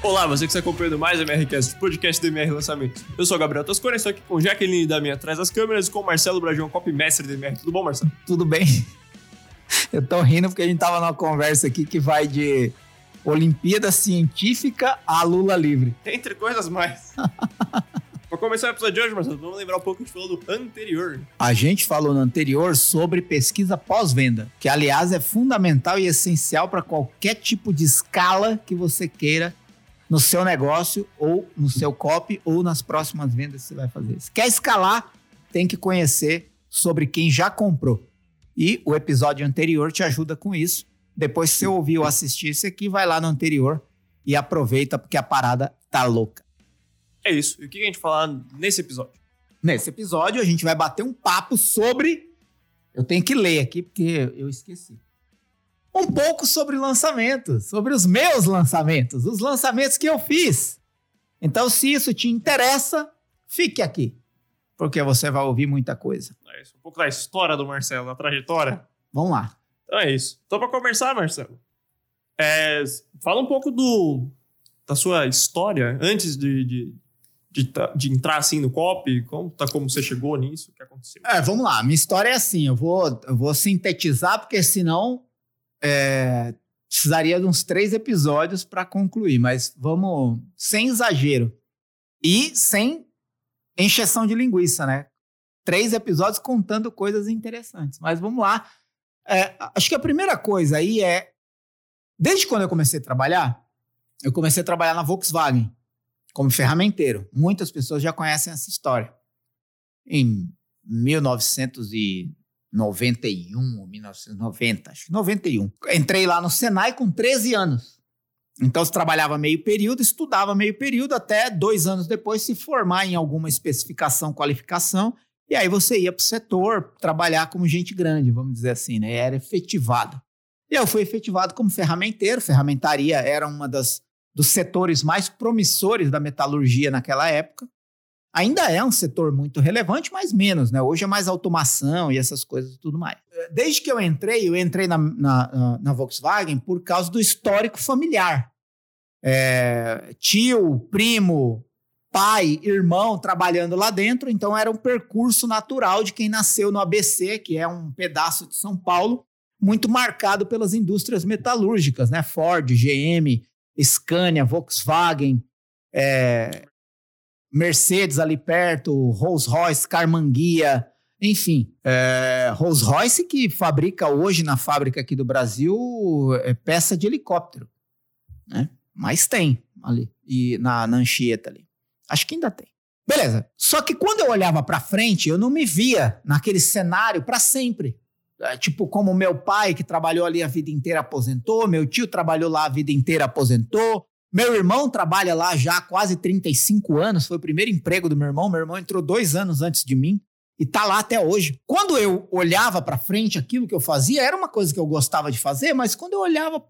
Olá, você que está acompanhando mais MRCast, podcast do MR Lançamento. Eu sou o Gabriel Toscone, estou aqui com Jaqueline da minha atrás das câmeras e com o Marcelo Brajão, copy mestre do MR. Tudo bom, Marcelo? Tudo bem? Eu tô rindo porque a gente tava numa conversa aqui que vai de Olimpíada Científica a Lula livre. Entre coisas mais. Para começar o episódio de hoje, Marcelo, vamos lembrar um pouco que a gente falou do anterior. A gente falou no anterior sobre pesquisa pós-venda, que aliás é fundamental e essencial para qualquer tipo de escala que você queira no seu negócio ou no seu copy ou nas próximas vendas que você vai fazer. Se quer escalar, tem que conhecer sobre quem já comprou. E o episódio anterior te ajuda com isso. Depois, se você ouvir ou assistir esse aqui, vai lá no anterior e aproveita porque a parada tá louca. É isso. E o que a gente falar nesse episódio? Nesse episódio, a gente vai bater um papo sobre. Eu tenho que ler aqui porque eu esqueci. Um pouco sobre lançamentos, sobre os meus lançamentos, os lançamentos que eu fiz. Então, se isso te interessa, fique aqui, porque você vai ouvir muita coisa. É isso. Um pouco da história do Marcelo, da trajetória. Vamos lá. Então é isso. Então, para conversar, Marcelo, é, fala um pouco do, da sua história antes de, de, de, de entrar assim no COP, como, tá, como você chegou nisso, o que aconteceu. É, vamos lá. Minha história é assim, eu vou, eu vou sintetizar, porque senão é, precisaria de uns três episódios para concluir, mas vamos sem exagero e sem encheção de linguiça, né? Três episódios contando coisas interessantes. Mas vamos lá. É, acho que a primeira coisa aí é, desde quando eu comecei a trabalhar, eu comecei a trabalhar na Volkswagen como ferramenteiro. Muitas pessoas já conhecem essa história. Em 1900 e 91, 1990, acho que 91. Entrei lá no Senai com 13 anos. Então, eu trabalhava meio período, estudava meio período, até dois anos depois se formar em alguma especificação, qualificação, e aí você ia para o setor trabalhar como gente grande, vamos dizer assim, né? Era efetivado. E eu fui efetivado como ferramenteiro, ferramentaria era uma das dos setores mais promissores da metalurgia naquela época. Ainda é um setor muito relevante, mas menos, né? Hoje é mais automação e essas coisas e tudo mais. Desde que eu entrei, eu entrei na, na, na Volkswagen por causa do histórico familiar. É, tio, primo, pai, irmão trabalhando lá dentro, então era um percurso natural de quem nasceu no ABC, que é um pedaço de São Paulo, muito marcado pelas indústrias metalúrgicas, né? Ford, GM, Scania, Volkswagen, é, Mercedes ali perto, Rolls Royce, Carmanguia, enfim, é, Rolls Royce que fabrica hoje na fábrica aqui do Brasil é peça de helicóptero, né? Mas tem ali e na, na Anchieta ali. Acho que ainda tem. Beleza. Só que quando eu olhava para frente, eu não me via naquele cenário para sempre. É, tipo, como meu pai, que trabalhou ali a vida inteira, aposentou, meu tio trabalhou lá a vida inteira, aposentou, meu irmão trabalha lá já há quase 35 anos, foi o primeiro emprego do meu irmão. Meu irmão entrou dois anos antes de mim e tá lá até hoje. Quando eu olhava para frente, aquilo que eu fazia era uma coisa que eu gostava de fazer, mas quando eu olhava,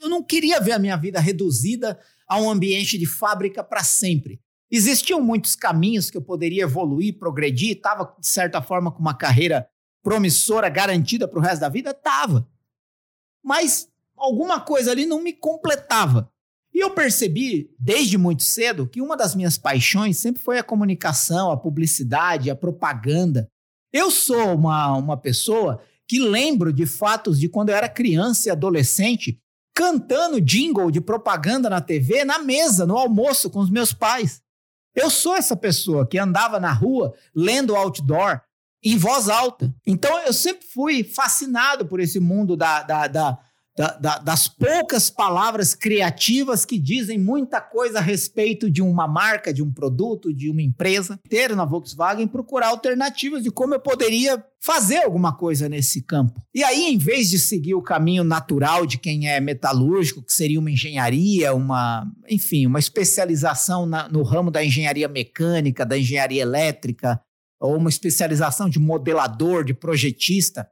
eu não queria ver a minha vida reduzida a um ambiente de fábrica para sempre. Existiam muitos caminhos que eu poderia evoluir, progredir, estava, de certa forma, com uma carreira promissora, garantida para o resto da vida? Tava. Mas alguma coisa ali não me completava. E eu percebi, desde muito cedo, que uma das minhas paixões sempre foi a comunicação, a publicidade, a propaganda. Eu sou uma, uma pessoa que lembro de fatos de quando eu era criança e adolescente, cantando jingle de propaganda na TV, na mesa, no almoço com os meus pais. Eu sou essa pessoa que andava na rua lendo outdoor em voz alta. Então eu sempre fui fascinado por esse mundo da, da, da da, da, das poucas palavras criativas que dizem muita coisa a respeito de uma marca, de um produto, de uma empresa. Ter na Volkswagen procurar alternativas de como eu poderia fazer alguma coisa nesse campo. E aí, em vez de seguir o caminho natural de quem é metalúrgico, que seria uma engenharia, uma, enfim, uma especialização na, no ramo da engenharia mecânica, da engenharia elétrica, ou uma especialização de modelador, de projetista,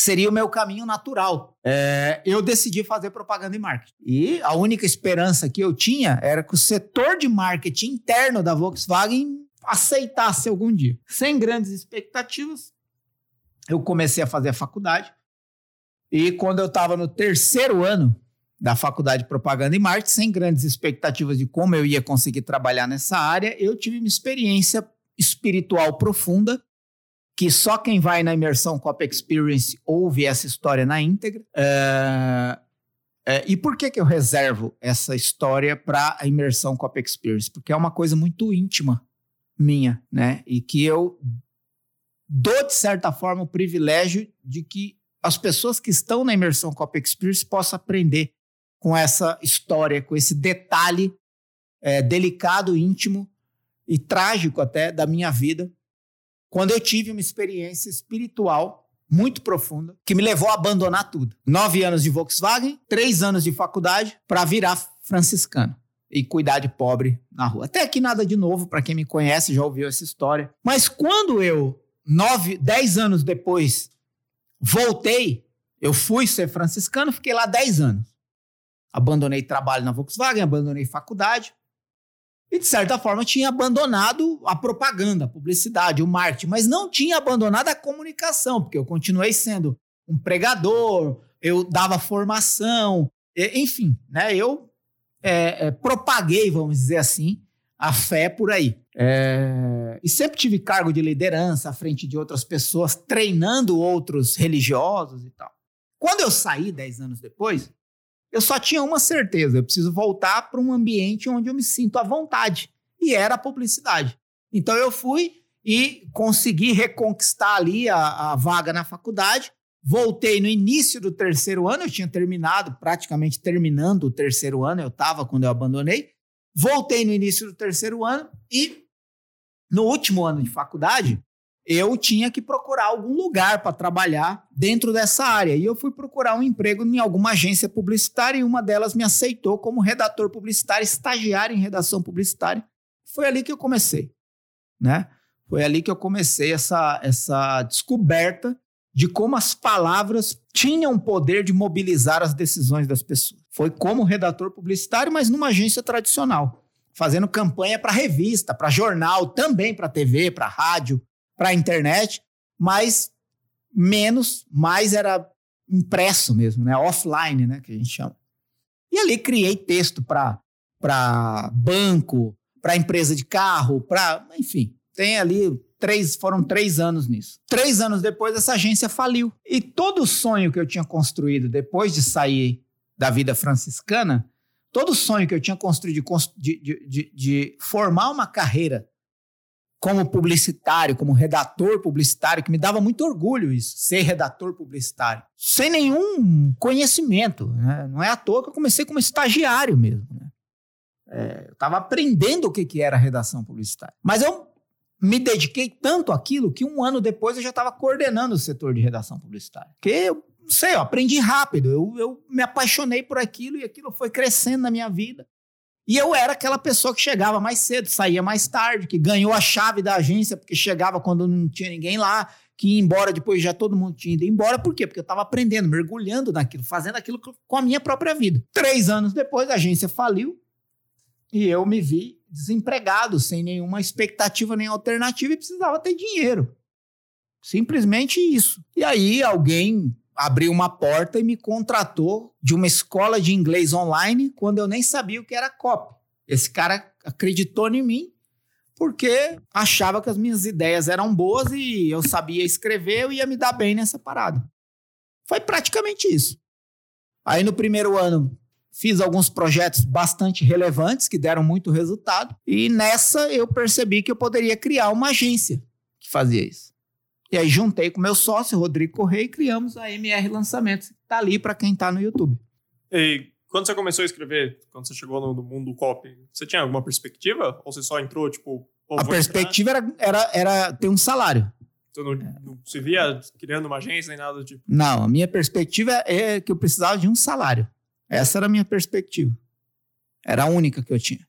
seria o meu caminho natural. É, eu decidi fazer propaganda e marketing. E a única esperança que eu tinha era que o setor de marketing interno da Volkswagen aceitasse algum dia. Sem grandes expectativas, eu comecei a fazer a faculdade. E quando eu estava no terceiro ano, da Faculdade de Propaganda e Marketing, sem grandes expectativas de como eu ia conseguir trabalhar nessa área, eu tive uma experiência espiritual profunda, que só quem vai na imersão Cop Experience ouve essa história na íntegra. É, é, e por que, que eu reservo essa história para a imersão Cop Experience? Porque é uma coisa muito íntima minha, né? E que eu dou, de certa forma, o privilégio de que as pessoas que estão na imersão Cop Experience possam aprender com essa história, com esse detalhe é, delicado, íntimo e trágico até da minha vida, quando eu tive uma experiência espiritual muito profunda que me levou a abandonar tudo. Nove anos de Volkswagen, três anos de faculdade para virar franciscano e cuidar de pobre na rua. Até aqui nada de novo para quem me conhece já ouviu essa história. Mas quando eu nove, dez anos depois voltei, eu fui ser franciscano, fiquei lá dez anos. Abandonei trabalho na Volkswagen, abandonei faculdade. E, de certa forma, tinha abandonado a propaganda, a publicidade, o marketing, mas não tinha abandonado a comunicação, porque eu continuei sendo um pregador, eu dava formação, enfim, né? Eu é, é, propaguei, vamos dizer assim, a fé por aí. É, e sempre tive cargo de liderança à frente de outras pessoas, treinando outros religiosos e tal. Quando eu saí, dez anos depois, eu só tinha uma certeza: eu preciso voltar para um ambiente onde eu me sinto à vontade. E era a publicidade. Então eu fui e consegui reconquistar ali a, a vaga na faculdade. Voltei no início do terceiro ano, eu tinha terminado, praticamente terminando o terceiro ano, eu estava quando eu abandonei. Voltei no início do terceiro ano e no último ano de faculdade, eu tinha que procurar algum lugar para trabalhar dentro dessa área. E eu fui procurar um emprego em alguma agência publicitária e uma delas me aceitou como redator publicitário, estagiário em redação publicitária. Foi ali que eu comecei, né? Foi ali que eu comecei essa, essa descoberta de como as palavras tinham poder de mobilizar as decisões das pessoas. Foi como redator publicitário, mas numa agência tradicional, fazendo campanha para revista, para jornal, também para TV, para rádio, para a internet, mas menos, mais era impresso mesmo, né? Offline, né? Que a gente chama. E ali criei texto para banco, para empresa de carro, para. Enfim, tem ali três, foram três anos nisso. Três anos depois, essa agência faliu. E todo o sonho que eu tinha construído depois de sair da vida franciscana, todo o sonho que eu tinha construído de, de, de, de formar uma carreira como publicitário, como redator publicitário, que me dava muito orgulho isso, ser redator publicitário, sem nenhum conhecimento. Né? Não é à toa que eu comecei como estagiário mesmo. Né? É, eu estava aprendendo o que, que era redação publicitária. Mas eu me dediquei tanto àquilo que um ano depois eu já estava coordenando o setor de redação publicitária. Porque eu não sei, eu aprendi rápido, eu, eu me apaixonei por aquilo e aquilo foi crescendo na minha vida. E eu era aquela pessoa que chegava mais cedo, saía mais tarde, que ganhou a chave da agência porque chegava quando não tinha ninguém lá, que ia embora depois já todo mundo tinha ido embora. Por quê? Porque eu estava aprendendo, mergulhando naquilo, fazendo aquilo com a minha própria vida. Três anos depois, a agência faliu e eu me vi desempregado, sem nenhuma expectativa nem alternativa e precisava ter dinheiro. Simplesmente isso. E aí alguém abriu uma porta e me contratou de uma escola de inglês online quando eu nem sabia o que era copy. Esse cara acreditou em mim porque achava que as minhas ideias eram boas e eu sabia escrever, eu ia me dar bem nessa parada. Foi praticamente isso. Aí no primeiro ano fiz alguns projetos bastante relevantes que deram muito resultado e nessa eu percebi que eu poderia criar uma agência que fazia isso. E aí juntei com meu sócio, Rodrigo Correia, e criamos a MR Lançamentos, que está ali para quem está no YouTube. E quando você começou a escrever, quando você chegou no, mundo copy, você tinha alguma perspectiva? Ou você só entrou, tipo... A perspectiva era, era, era ter um salário. Você não, não, se via criando uma agência nem nada do tipo? Não, a minha perspectiva é que eu precisava de um salário. Essa era a minha perspectiva. Era a única que eu tinha.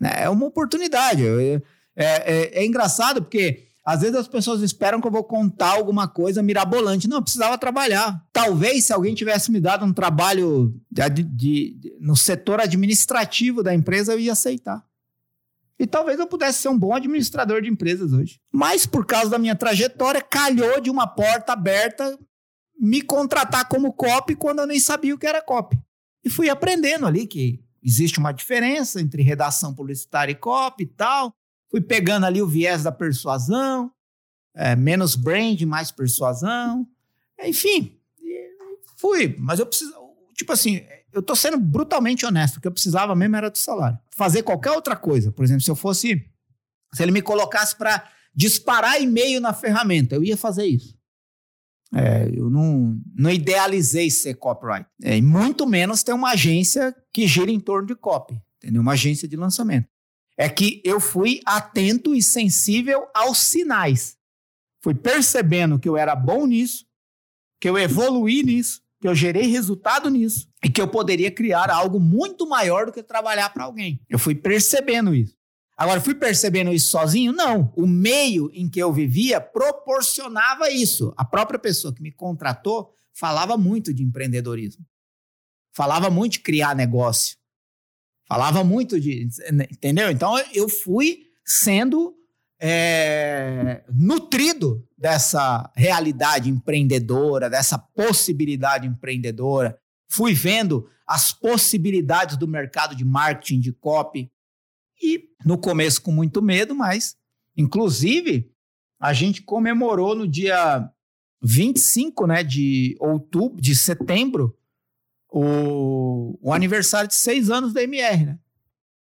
É uma oportunidade. É, é, é engraçado porque às vezes as pessoas esperam que eu vou contar alguma coisa mirabolante. Não, eu precisava trabalhar. Talvez se alguém tivesse me dado um trabalho de, de, de, no setor administrativo da empresa, eu ia aceitar. E talvez eu pudesse ser um bom administrador de empresas hoje. Mas por causa da minha trajetória, calhou de uma porta aberta me contratar como copy quando eu nem sabia o que era copy. e fui aprendendo ali que existe uma diferença entre redação publicitária e copy e tal. Fui pegando ali o viés da persuasão, é, menos brand, mais persuasão. Enfim, fui. Mas eu preciso. Tipo assim, eu tô sendo brutalmente honesto. O que eu precisava mesmo era do salário. Fazer qualquer outra coisa. Por exemplo, se eu fosse. Se ele me colocasse para disparar e-mail na ferramenta, eu ia fazer isso. É, eu não, não idealizei ser copyright. É, muito menos ter uma agência que gira em torno de copy, entendeu? Uma agência de lançamento. É que eu fui atento e sensível aos sinais. Fui percebendo que eu era bom nisso, que eu evoluí nisso, que eu gerei resultado nisso e que eu poderia criar algo muito maior do que trabalhar para alguém. Eu fui percebendo isso. Agora, fui percebendo isso sozinho? Não. O meio em que eu vivia proporcionava isso. A própria pessoa que me contratou falava muito de empreendedorismo. Falava muito de criar negócio. Falava muito de. Entendeu? Então, eu fui sendo é, nutrido dessa realidade empreendedora, dessa possibilidade empreendedora. Fui vendo as possibilidades do mercado de marketing, de copy, e no começo com muito medo, mas inclusive a gente comemorou no dia 25 né, de outubro, de setembro, o, o aniversário de seis anos da MR, né?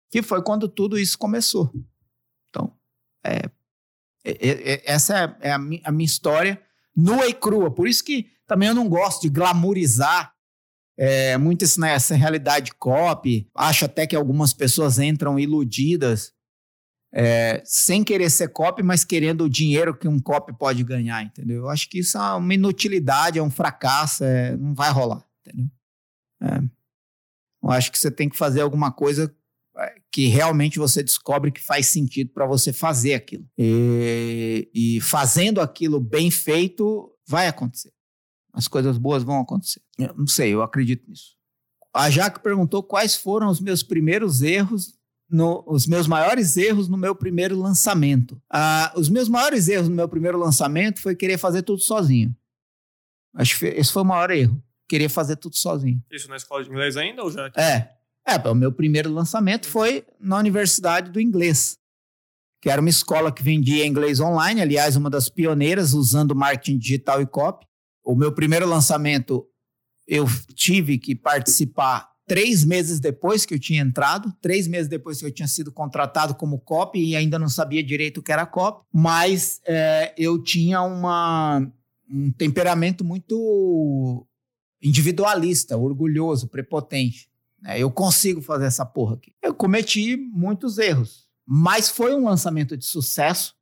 Que foi quando tudo isso começou. Então, é, é, é essa é, a, minha, a minha história nua e crua. Por isso que também eu não gosto de glamorizar é, muito isso nessa realidade copy. Acho até que algumas pessoas entram iludidas, é, sem querer ser copy, mas querendo o dinheiro que um copy pode ganhar, entendeu? Eu acho que isso é uma inutilidade, é um fracasso, é, não vai rolar? É, eu acho que você tem que fazer alguma coisa é, que realmente você descobre que faz sentido para você fazer aquilo. E, e fazendo aquilo bem feito, vai acontecer as coisas boas vão acontecer. Eu não sei, eu acredito nisso. A Jaque perguntou quais foram os meus primeiros erros, no, os meus maiores erros no meu primeiro lançamento. Ah, os meus maiores erros no meu primeiro lançamento foi querer fazer tudo sozinho. Acho que esse foi o maior erro. Querer fazer tudo sozinho. Isso na escola de inglês ainda ou já? É. É, o meu primeiro lançamento foi na Universidade do Inglês, que era uma escola que vendia inglês online, aliás, uma das pioneiras usando marketing digital e copy o meu primeiro lançamento, eu tive que participar três meses depois que eu tinha entrado, três meses depois que eu tinha sido contratado como copy e ainda não sabia direito o que era copy, mas é, eu tinha uma, um temperamento muito individualista, orgulhoso, prepotente. É, eu consigo fazer essa porra aqui. Eu cometi muitos erros, mas foi um lançamento de sucesso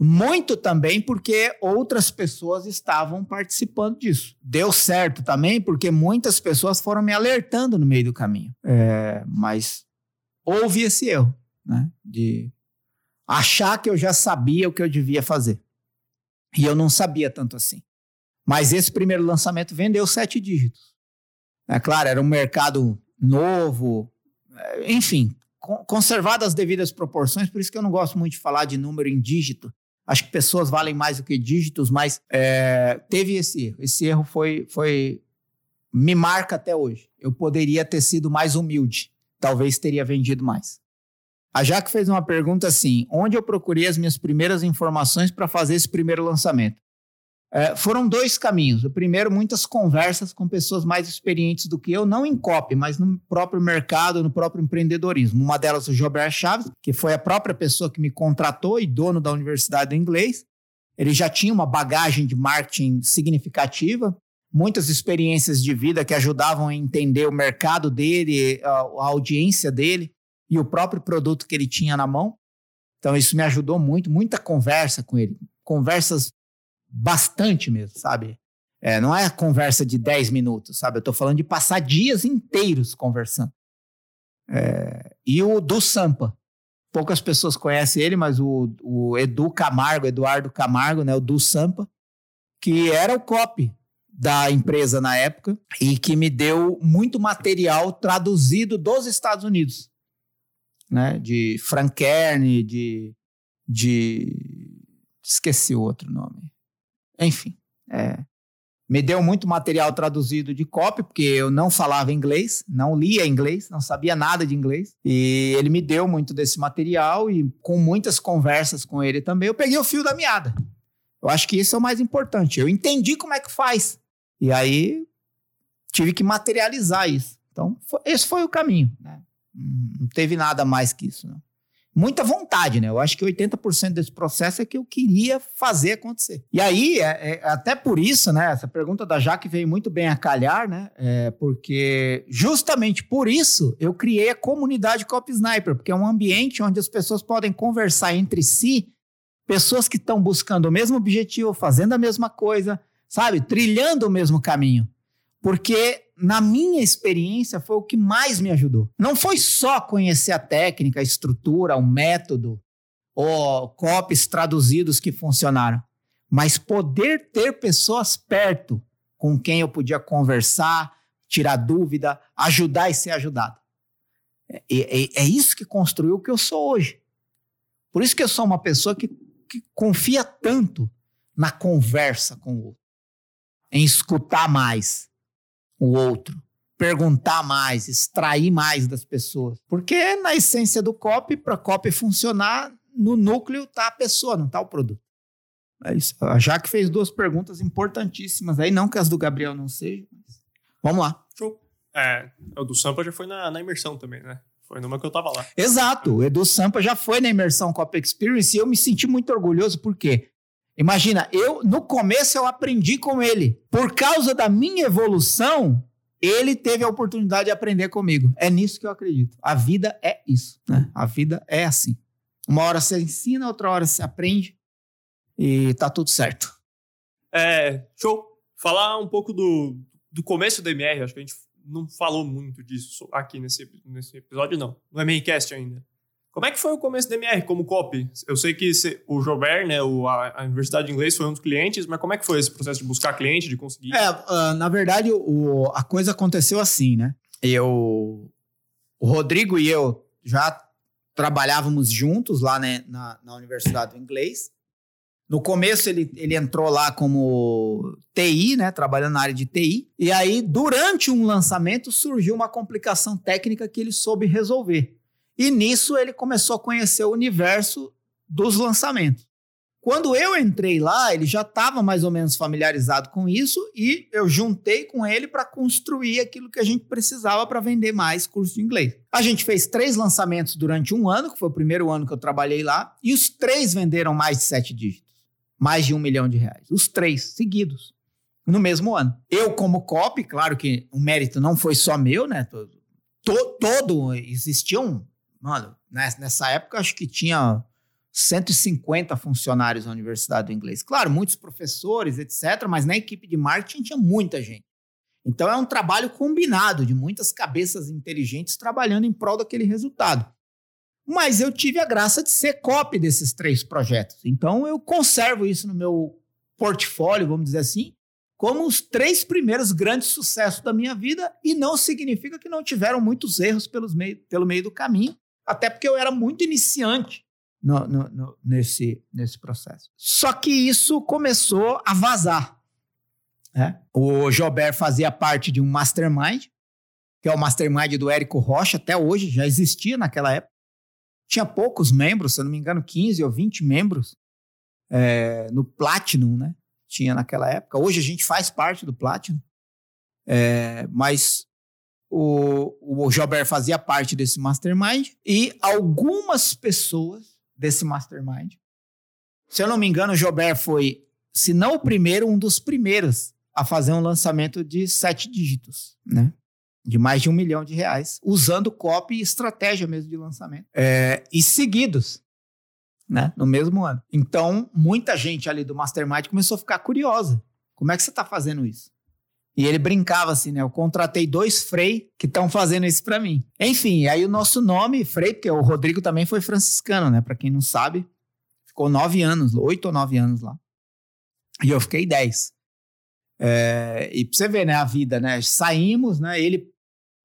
muito também porque outras pessoas estavam participando disso. Deu certo também porque muitas pessoas foram me alertando no meio do caminho. É, mas houve esse erro, né? De achar que eu já sabia o que eu devia fazer. E eu não sabia tanto assim. Mas esse primeiro lançamento vendeu sete dígitos. É claro, era um mercado novo, é, enfim, conservadas as devidas proporções, por isso que eu não gosto muito de falar de número em dígito, Acho que pessoas valem mais do que dígitos, mas é, teve esse erro. Esse erro foi, foi. Me marca até hoje. Eu poderia ter sido mais humilde. Talvez teria vendido mais. A Jaque fez uma pergunta assim: onde eu procurei as minhas primeiras informações para fazer esse primeiro lançamento? É, foram dois caminhos. O primeiro, muitas conversas com pessoas mais experientes do que eu, não em copy, mas no próprio mercado, no próprio empreendedorismo. Uma delas, o Gilbert Chaves, que foi a própria pessoa que me contratou e dono da Universidade do Inglês. Ele já tinha uma bagagem de marketing significativa, muitas experiências de vida que ajudavam a entender o mercado dele, a, a audiência dele e o próprio produto que ele tinha na mão. Então, isso me ajudou muito, muita conversa com ele. Conversas bastante mesmo, sabe? É, não é conversa de 10 minutos, sabe? Eu tô falando de passar dias inteiros conversando. É, e o do Sampa. Poucas pessoas conhecem ele, mas o, o Edu Camargo, Eduardo Camargo, né? O do Sampa, que era o copy da empresa na época e que me deu muito material traduzido dos Estados Unidos, né? De Frank Kern, de, de esqueci o outro nome. Enfim, é, Me deu muito material traduzido de copy, porque eu não falava inglês, não lia inglês, não sabia nada de inglês. E ele me deu muito desse material e com muitas conversas com ele também, eu peguei o fio da meada. Eu acho que isso é o mais importante. Eu entendi como é que faz. E aí tive que materializar isso. Então, foi, esse foi o caminho. Né? Não teve nada mais que isso. Não. Muita vontade, né? Eu acho que 80% desse processo é que eu queria fazer acontecer. E aí, é, é, até por isso, né? Essa pergunta da Jaque veio muito bem a calhar, né? É, porque justamente por isso eu criei a comunidade Cop Sniper, porque é um ambiente onde as pessoas podem conversar entre si pessoas que estão buscando o mesmo objetivo, fazendo a mesma coisa, sabe? Trilhando o mesmo caminho. Porque, na minha experiência, foi o que mais me ajudou. Não foi só conhecer a técnica, a estrutura, o método, ou copies traduzidos que funcionaram, mas poder ter pessoas perto com quem eu podia conversar, tirar dúvida, ajudar e ser ajudado. É, é, é isso que construiu o que eu sou hoje. Por isso que eu sou uma pessoa que que confia tanto na conversa com o outro, em escutar mais o outro, perguntar mais, extrair mais das pessoas. Porque na essência do copy, para copy funcionar, no núcleo está a pessoa, não está o produto. É isso. A Jaque fez duas perguntas importantíssimas aí, não que as do Gabriel não sejam, mas vamos lá. Show. É, o do Sampa já foi na, na imersão também, né? Foi numa que eu tava lá. Exato. O Edu Sampa já foi na imersão Cop Experience e eu me senti muito orgulhoso porque imagina, eu no começo eu aprendi com ele. Por causa da minha evolução, ele teve a oportunidade de aprender comigo. É nisso que eu acredito. A vida é isso, né? A vida é assim. Uma hora você ensina, outra hora você aprende e tá tudo certo. É, show. Falar um pouco do, do começo do MR, acho que a gente não falou muito disso aqui nesse, nesse episódio, não. No MRCast ainda. Como é que foi o começo do MR como copy? Eu sei que o Jobert, né, a, Universidade de Inglês foi um dos clientes, mas como é que foi esse processo de buscar cliente, de conseguir? É, uh, na verdade, o, a coisa aconteceu assim, né? Eu, o Rodrigo e eu já trabalhávamos juntos lá né, na, na Universidade do Inglês. No começo ele, ele entrou lá como TI, né, trabalhando na área de TI. E aí, durante um lançamento, surgiu uma complicação técnica que ele soube resolver. E nisso ele começou a conhecer o universo dos lançamentos. Quando eu entrei lá, ele já estava mais ou menos familiarizado com isso e eu juntei com ele para construir aquilo que a gente precisava para vender mais curso de inglês. A gente fez três lançamentos durante um ano, que foi o primeiro ano que eu trabalhei lá, e os três venderam mais de sete dígitos mais de um milhão de reais. Os três seguidos, no mesmo ano. Eu, como copy, claro que o mérito não foi só meu, né? Todo, todo existiam, mano, nessa época acho que tinha 150 funcionários na Universidade do Inglês. Claro, muitos professores, etc., mas na equipe de marketing tinha muita gente. Então é um trabalho combinado de muitas cabeças inteligentes trabalhando em prol daquele resultado. Mas eu tive a graça de ser copy desses três projetos. Então eu conservo isso no meu portfólio, vamos dizer assim, como os três primeiros grandes sucessos da minha vida, e não significa que não tiveram muitos erros pelos meio, pelo meio do caminho, até porque eu era muito iniciante no, no, no, nesse, nesse processo. Só que isso começou a vazar. Né? O Jobert fazia parte de um mastermind, que é o mastermind do Érico Rocha, até hoje, já existia naquela época tinha poucos membros, se eu não me engano, 15 ou 20 membros é, no Platinum, né? Tinha naquela época. Hoje a gente faz parte do Platinum. É, mas o, o fazia parte desse mastermind e algumas pessoas desse mastermind. Se eu não me engano, o Jober foi, se não o primeiro, um dos primeiros a fazer um lançamento de sete dígitos, né? de mais de um milhão de reais, usando copy e estratégia mesmo de lançamento. É, e seguidos, né? No mesmo ano. Então, muita gente ali do Mastermind começou a ficar curiosa. Como é que você está fazendo isso? E ele brincava assim, né? Eu contratei dois Frei que estão fazendo isso para mim. Enfim, aí o nosso nome, Frei, porque o Rodrigo também foi franciscano, né? Para quem não sabe, ficou nove anos, oito ou nove anos lá. E eu fiquei dez. É, e pra você ver, né, a vida, né? Saímos, né? Ele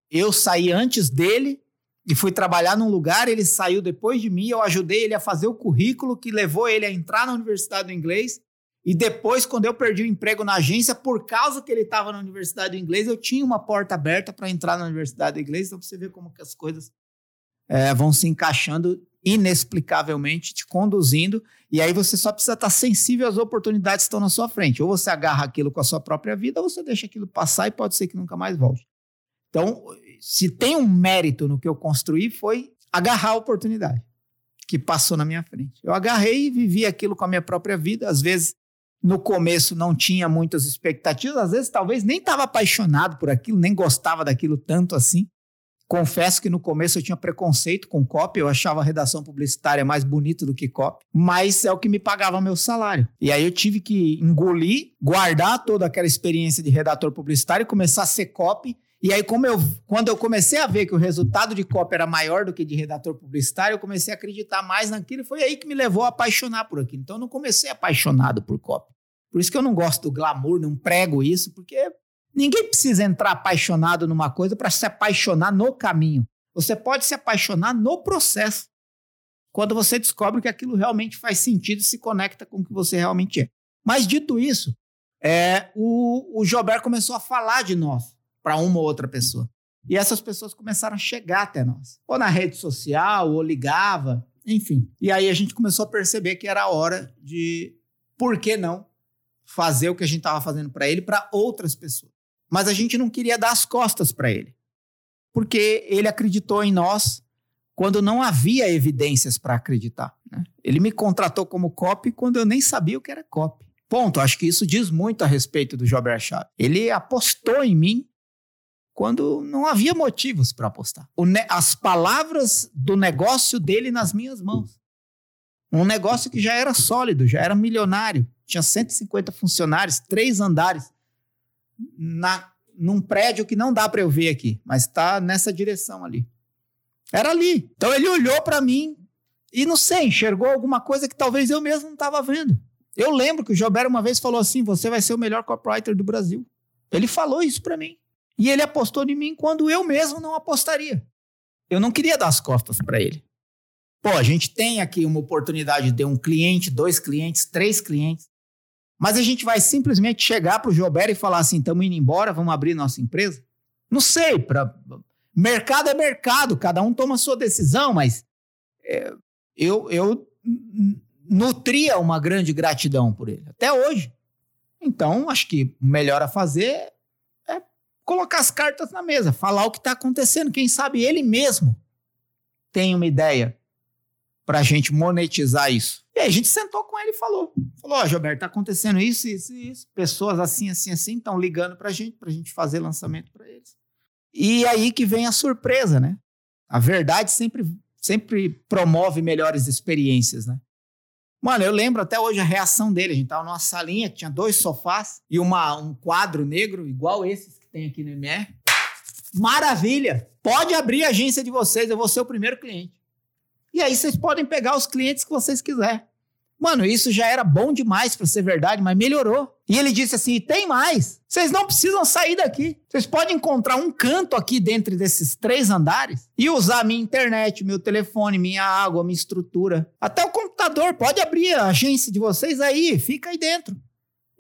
eu saí antes dele e fui trabalhar num lugar, ele saiu depois de mim, eu ajudei ele a fazer o currículo que levou ele a entrar na Universidade do Inglês E depois, quando eu perdi o emprego na agência, por causa que ele estava na Universidade do Inglês, eu tinha uma porta aberta para entrar na Universidade do Inglês. Então, você vê como que as coisas é, vão se encaixando inexplicavelmente, te conduzindo. E aí você só precisa estar sensível às oportunidades que estão na sua frente. Ou você agarra aquilo com a sua própria vida, ou você deixa aquilo passar e pode ser que nunca mais volte. Então, se tem um mérito no que eu construí, foi agarrar a oportunidade que passou na minha frente. Eu agarrei e vivi aquilo com a minha própria vida. Às vezes no começo não tinha muitas expectativas, às vezes talvez nem estava apaixonado por aquilo, nem gostava daquilo tanto assim. Confesso que no começo eu tinha preconceito com copy, eu achava a redação publicitária mais bonita do que copy, mas é o que me pagava meu salário. E aí eu tive que engolir, guardar toda aquela experiência de redator publicitário e começar a ser copy. E aí, como eu, quando eu comecei a ver que o resultado de copy era maior do que de redator publicitário, eu comecei a acreditar mais naquilo e foi aí que me levou a apaixonar por aquilo. Então, eu não comecei apaixonado por copy. Por isso que eu não gosto do glamour, não prego isso, porque ninguém precisa entrar apaixonado numa coisa para se apaixonar no caminho. Você pode se apaixonar no processo. Quando você descobre que aquilo realmente faz sentido e se conecta com o que você realmente é. Mas dito isso, é, o, o Jober começou a falar de nós para uma ou outra pessoa. E essas pessoas começaram a chegar até nós. Ou na rede social, ou ligava, enfim. E aí a gente começou a perceber que era hora de, por que não, fazer o que a gente estava fazendo para ele para outras pessoas. Mas a gente não queria dar as costas para ele, porque ele acreditou em nós quando não havia evidências para acreditar. Né? Ele me contratou como copy quando eu nem sabia o que era copy. Ponto. Acho que isso diz muito a respeito do Jober Chave. Ele apostou em mim quando não havia motivos para apostar. as palavras do negócio dele nas minhas mãos. Um negócio que já era sólido, já era milionário, tinha 150 funcionários, três andares, na, num prédio que não dá para eu ver aqui, mas está nessa direção ali. Era ali. Então ele olhou para mim e não sei, enxergou alguma coisa que talvez eu mesmo não estava vendo. Eu lembro que o Gilberto uma vez falou assim: você vai ser o melhor copywriter do Brasil. Ele falou isso para mim. E ele apostou em mim quando eu mesmo não apostaria. Eu não queria dar as costas para ele. Pô, a gente tem aqui uma oportunidade de um cliente, dois clientes, três clientes. Mas a gente vai simplesmente chegar para o Jober e falar assim: estamos indo embora, vamos abrir nossa empresa? Não sei, pra... mercado é mercado, cada um toma a sua decisão, mas é, eu, eu nutria uma grande gratidão por ele, até hoje. Então, acho que o melhor a fazer colocar as cartas na mesa, falar o que está acontecendo. Quem sabe ele mesmo tem uma ideia para a gente monetizar isso. E aí a gente sentou com ele e falou. Falou, ó, oh, Gilberto, tá acontecendo isso, isso e isso. Pessoas assim, assim, assim estão ligando para a gente, para a gente fazer lançamento para eles. E aí que vem a surpresa, né? A verdade sempre, sempre promove melhores experiências, né? Mano, eu lembro até hoje a reação dele. A gente tava numa salinha que tinha dois sofás e uma, um quadro negro, igual esses tem aqui no MR. Maravilha! Pode abrir a agência de vocês, eu vou ser o primeiro cliente. E aí vocês podem pegar os clientes que vocês quiserem. Mano, isso já era bom demais para ser verdade, mas melhorou. E ele disse assim: tem mais. Vocês não precisam sair daqui. Vocês podem encontrar um canto aqui dentro desses três andares e usar minha internet, meu telefone, minha água, minha estrutura. Até o computador. Pode abrir a agência de vocês aí, fica aí dentro.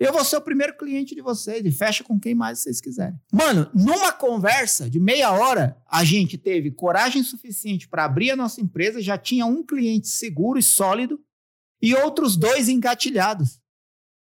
Eu vou ser o primeiro cliente de vocês e fecha com quem mais vocês quiserem. Mano, numa conversa de meia hora, a gente teve coragem suficiente para abrir a nossa empresa, já tinha um cliente seguro e sólido e outros dois engatilhados.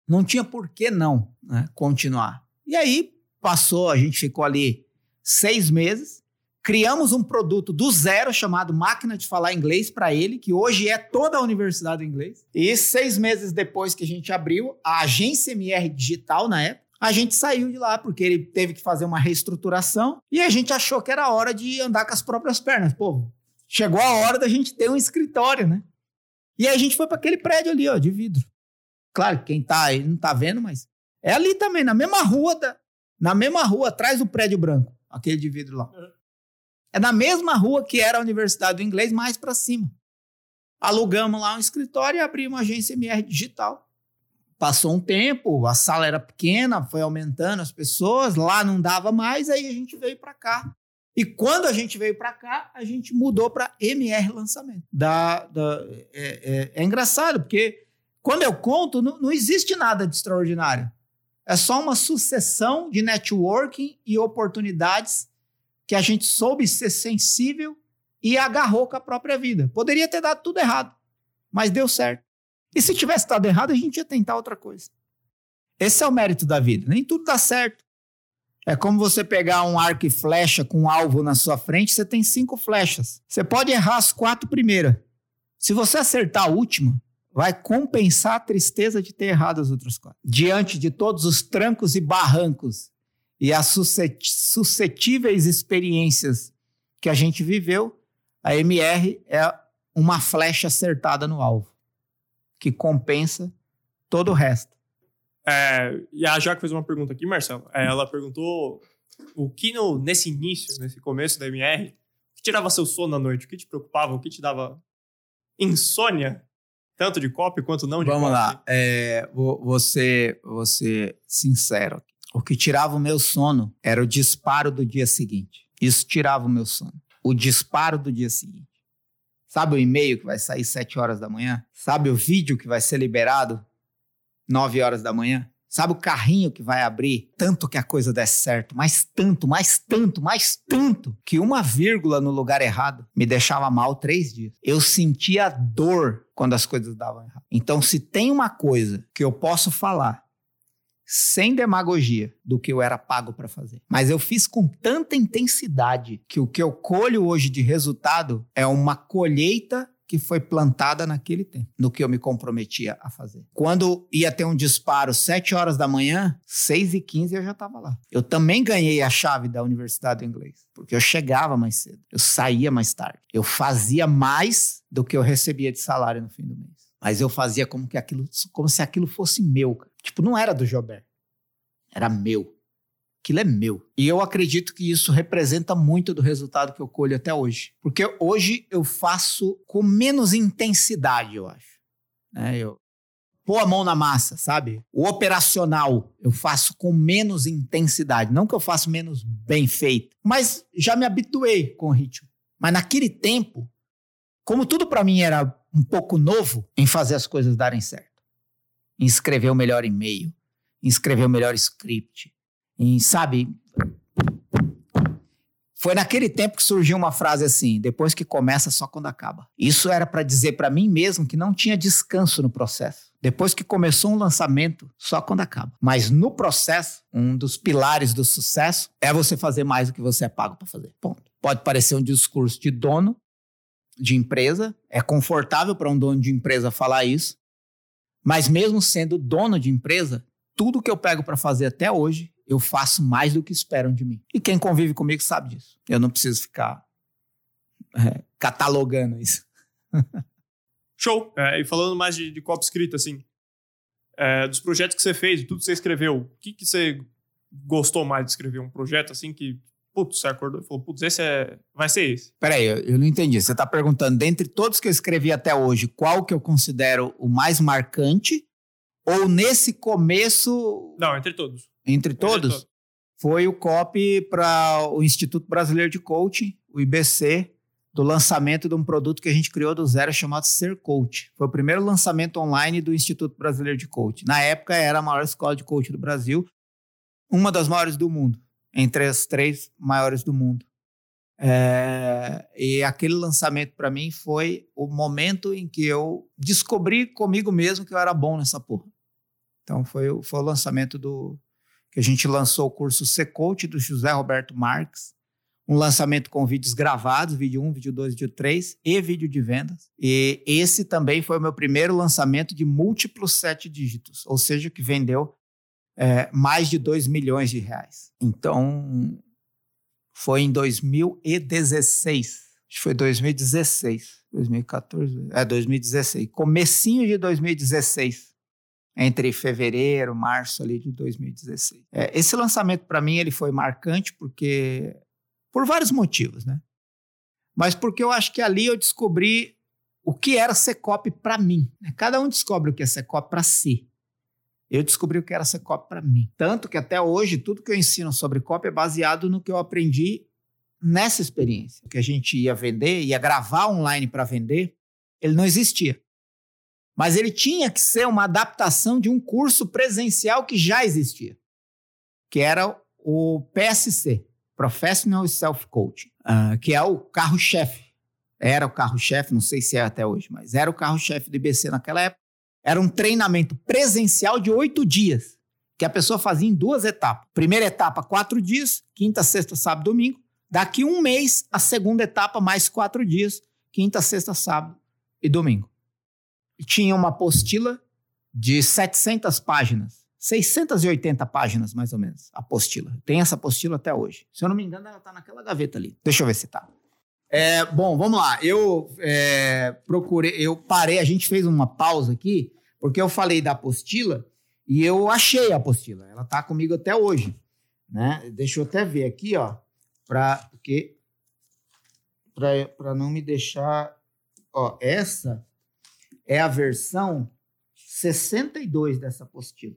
Não tinha por que não né, continuar. E aí passou, a gente ficou ali seis meses Criamos um produto do zero chamado Máquina de Falar Inglês para ele, que hoje é toda a Universidade do Inglês. E seis meses depois que a gente abriu, a agência MR Digital, na época, a gente saiu de lá porque ele teve que fazer uma reestruturação e a gente achou que era hora de andar com as próprias pernas. Pô, chegou a hora da gente ter um escritório, né? E aí a gente foi para aquele prédio ali, ó, de vidro. Claro, quem tá aí não tá vendo, mas é ali também, na mesma rua, da, na mesma rua, atrás do prédio branco, aquele de vidro lá. É na mesma rua que era a Universidade do Inglês, mais para cima. Alugamos lá um escritório e abrimos uma agência MR digital. Passou um tempo, a sala era pequena, foi aumentando as pessoas, lá não dava mais, aí a gente veio para cá. E quando a gente veio para cá, a gente mudou para MR Lançamento. Da, da é, é, é engraçado, porque Quando eu conto, não, não existe nada de extraordinário. É só uma sucessão de networking e oportunidades que a gente soube ser sensível e agarrou com a própria vida. Poderia ter dado tudo errado, mas deu certo. E se tivesse dado errado, a gente ia tentar outra coisa. Esse é o mérito da vida. Nem tudo dá certo. É como você pegar um arco e flecha com um alvo na sua frente, você tem cinco flechas. Você pode errar as quatro primeiras. Se você acertar a última, vai compensar a tristeza de ter errado as outras quatro. Diante de todos os trancos e barrancos e as suscetíveis experiências que a gente viveu, a MR é uma flecha acertada no alvo, que compensa todo o resto. É, e a Jaque fez uma pergunta aqui, Marcelo. É, ela perguntou o que no, nesse início, nesse começo da MR, que tirava seu sono à noite? O que te preocupava? O que te dava insônia? Tanto de copy quanto não de Vamos copy? lá. É, você, você sincero. O que tirava o meu sono era o disparo do dia seguinte. Isso tirava o meu sono. O disparo do dia seguinte. Sabe o e-mail que vai sair 7 horas da manhã? Sabe o vídeo que vai ser liberado 9 horas da manhã? Sabe o carrinho que vai abrir? Tanto que a coisa desse certo, mais tanto, mais tanto, mais tanto, que uma vírgula no lugar errado me deixava mal três dias. Eu sentia dor quando as coisas davam errado. Então, se tem uma coisa que eu posso falar sem demagogia do que eu era pago para fazer. Mas eu fiz com tanta intensidade que o que eu colho hoje de resultado é uma colheita que foi plantada naquele tempo, no que eu me comprometia a fazer. Quando ia ter um disparo 7 horas da manhã, 6 e 15 eu já estava lá. Eu também ganhei a chave da Universidade do Inglês, porque eu chegava mais cedo, eu saía mais tarde, eu fazia mais do que eu recebia de salário no fim do mês. Mas eu fazia como, que aquilo, como se aquilo fosse meu. Tipo, não era do Jobert, era meu aquilo é meu. E eu acredito que isso representa muito do resultado que eu colho até hoje. Porque hoje eu faço com menos intensidade, eu acho. É, eu pôr a mão na massa, sabe? O operacional eu faço com menos intensidade. Não que eu faça menos bem feito, mas já me habituei com o ritmo. Mas naquele tempo, como tudo para mim era um pouco novo em fazer as coisas darem certo, em escrever o melhor e-mail, em escrever o melhor script, em, sabe? Foi naquele tempo que surgiu uma frase assim: depois que começa, só quando acaba. Isso era para dizer para mim mesmo que não tinha descanso no processo. Depois que começou um lançamento, só quando acaba. Mas no processo, um dos pilares do sucesso é você fazer mais do que você é pago para fazer. Ponto. Pode parecer um discurso de dono de empresa, é confortável para um dono de empresa falar isso, mas mesmo sendo dono de empresa, tudo que eu pego para fazer até hoje, eu faço mais do que esperam de mim. E quem convive comigo sabe disso. Eu não preciso ficar é, catalogando isso. Show! É, e falando mais de, de copo escrito, assim, é, dos projetos que você fez, de tudo que você escreveu, o que, que você gostou mais de escrever? Um projeto assim que, putz, você acordou e falou, putz, esse é, vai ser esse. Peraí, eu, eu não entendi. Você está perguntando, dentre todos que eu escrevi até hoje, qual que eu considero o mais marcante? Ou nesse começo. Não, entre todos. Entre todos? Entre todos. Foi o copy para o Instituto Brasileiro de Coaching, o IBC, do lançamento de um produto que a gente criou do zero chamado Ser Coach. Foi o primeiro lançamento online do Instituto Brasileiro de Coaching. Na época era a maior escola de coaching do Brasil, uma das maiores do mundo, entre as três maiores do mundo. É, e aquele lançamento para mim foi o momento em que eu descobri comigo mesmo que eu era bom nessa porra. Então foi, foi o lançamento do que a gente lançou o curso C-Coach do José Roberto Marques, um lançamento com vídeos gravados, vídeo 1, vídeo 2, vídeo 3 e vídeo de vendas. E esse também foi o meu primeiro lançamento de múltiplos sete dígitos, ou seja, que vendeu é, mais de 2 milhões de reais. Então, foi em 2016. Acho que foi 2016. 2014. É, 2016. Comecinho de 2016 entre fevereiro, março ali de 2016. É, esse lançamento para mim ele foi marcante porque por vários motivos, né? Mas porque eu acho que ali eu descobri o que era Secop para mim. Né? Cada um descobre o que é Secop para si. Eu descobri o que era Secop para mim. Tanto que até hoje tudo que eu ensino sobre copy é baseado no que eu aprendi nessa experiência. O que a gente ia vender, ia gravar online para vender, ele não existia. Mas ele tinha que ser uma adaptação de um curso presencial que já existia, que era o PSC, Professional Self Coaching, uh, que é o carro-chefe. Era o carro-chefe, não sei se é até hoje, mas era o carro-chefe do IBC naquela época. Era um treinamento presencial de oito dias, que a pessoa fazia em duas etapas. Primeira etapa, quatro dias, quinta, sexta, sábado, domingo. Daqui um mês, a segunda etapa, mais quatro dias, quinta, sexta, sábado e domingo tinha uma apostila de 700 páginas. 680 páginas, mais ou menos, a apostila. Tem essa apostila até hoje. Se eu não me engano, ela está naquela gaveta ali. Deixa eu ver se tá. É, bom, vamos lá. Eu é, procurei, eu parei, a gente fez uma pausa aqui, porque eu falei da apostila e eu achei a apostila. Ela está comigo até hoje. Né? Deixa eu até ver aqui, ó, para porque para não me deixar, ó, essa é a versão 62 dessa apostila